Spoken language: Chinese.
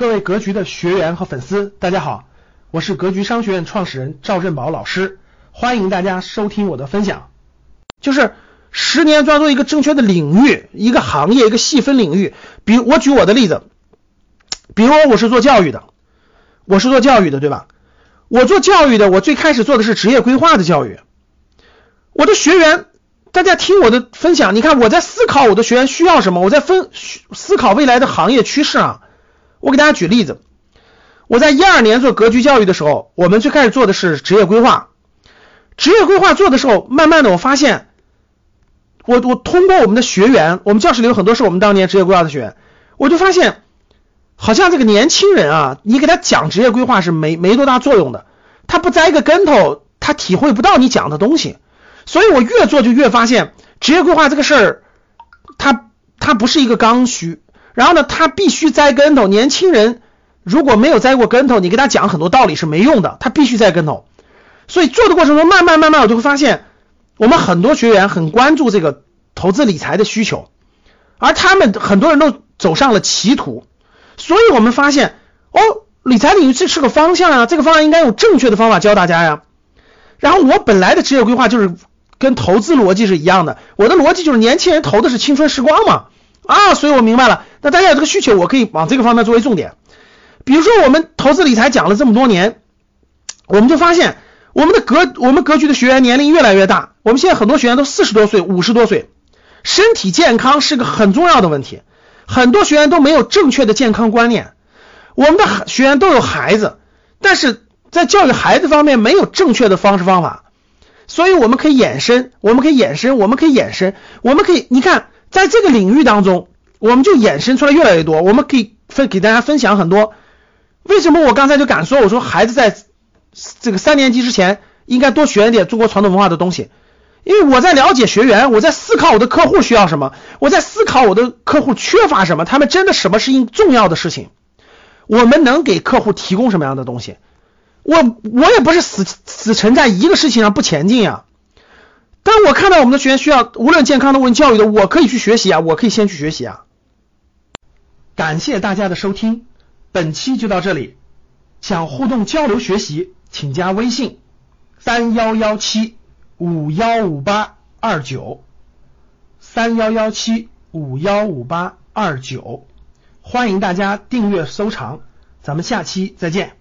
各位格局的学员和粉丝，大家好，我是格局商学院创始人赵振宝老师，欢迎大家收听我的分享。就是十年专注一个正确的领域、一个行业、一个细分领域。比如我举我的例子，比如我是做教育的，我是做教育的，对吧？我做教育的，我最开始做的是职业规划的教育。我的学员，大家听我的分享，你看我在思考我的学员需要什么，我在分思考未来的行业趋势啊。我给大家举例子，我在一二年做格局教育的时候，我们最开始做的是职业规划。职业规划做的时候，慢慢的我发现，我我通过我们的学员，我们教室里有很多是我们当年职业规划的学员，我就发现，好像这个年轻人啊，你给他讲职业规划是没没多大作用的，他不栽个跟头，他体会不到你讲的东西。所以我越做就越发现，职业规划这个事儿，它它不是一个刚需。然后呢，他必须栽跟头。年轻人如果没有栽过跟头，你给他讲很多道理是没用的。他必须栽跟头。所以做的过程中，慢慢慢慢，我就会发现，我们很多学员很关注这个投资理财的需求，而他们很多人都走上了歧途。所以我们发现，哦，理财领域这是个方向啊，这个方向应该用正确的方法教大家呀。然后我本来的职业规划就是跟投资逻辑是一样的，我的逻辑就是年轻人投的是青春时光嘛。啊，所以我明白了。那大家有这个需求，我可以往这个方面作为重点。比如说，我们投资理财讲了这么多年，我们就发现我们的格我们格局的学员年龄越来越大。我们现在很多学员都四十多岁、五十多岁，身体健康是个很重要的问题。很多学员都没有正确的健康观念。我们的学员都有孩子，但是在教育孩子方面没有正确的方式方法。所以我们可以衍生，我们可以衍生，我们可以衍生，我们可以你看。在这个领域当中，我们就衍生出来越来越多。我们可以分给大家分享很多。为什么我刚才就敢说？我说孩子在这个三年级之前应该多学一点中国传统文化的东西，因为我在了解学员，我在思考我的客户需要什么，我在思考我的客户缺乏什么，他们真的什么是重要的事情，我们能给客户提供什么样的东西？我我也不是死死沉在一个事情上不前进呀那。我看到我们的学员需要无论健康的、问教育的，我可以去学习啊，我可以先去学习啊。感谢大家的收听，本期就到这里。想互动交流学习，请加微信三幺幺七五幺五八二九三幺幺七五幺五八二九，欢迎大家订阅收藏，咱们下期再见。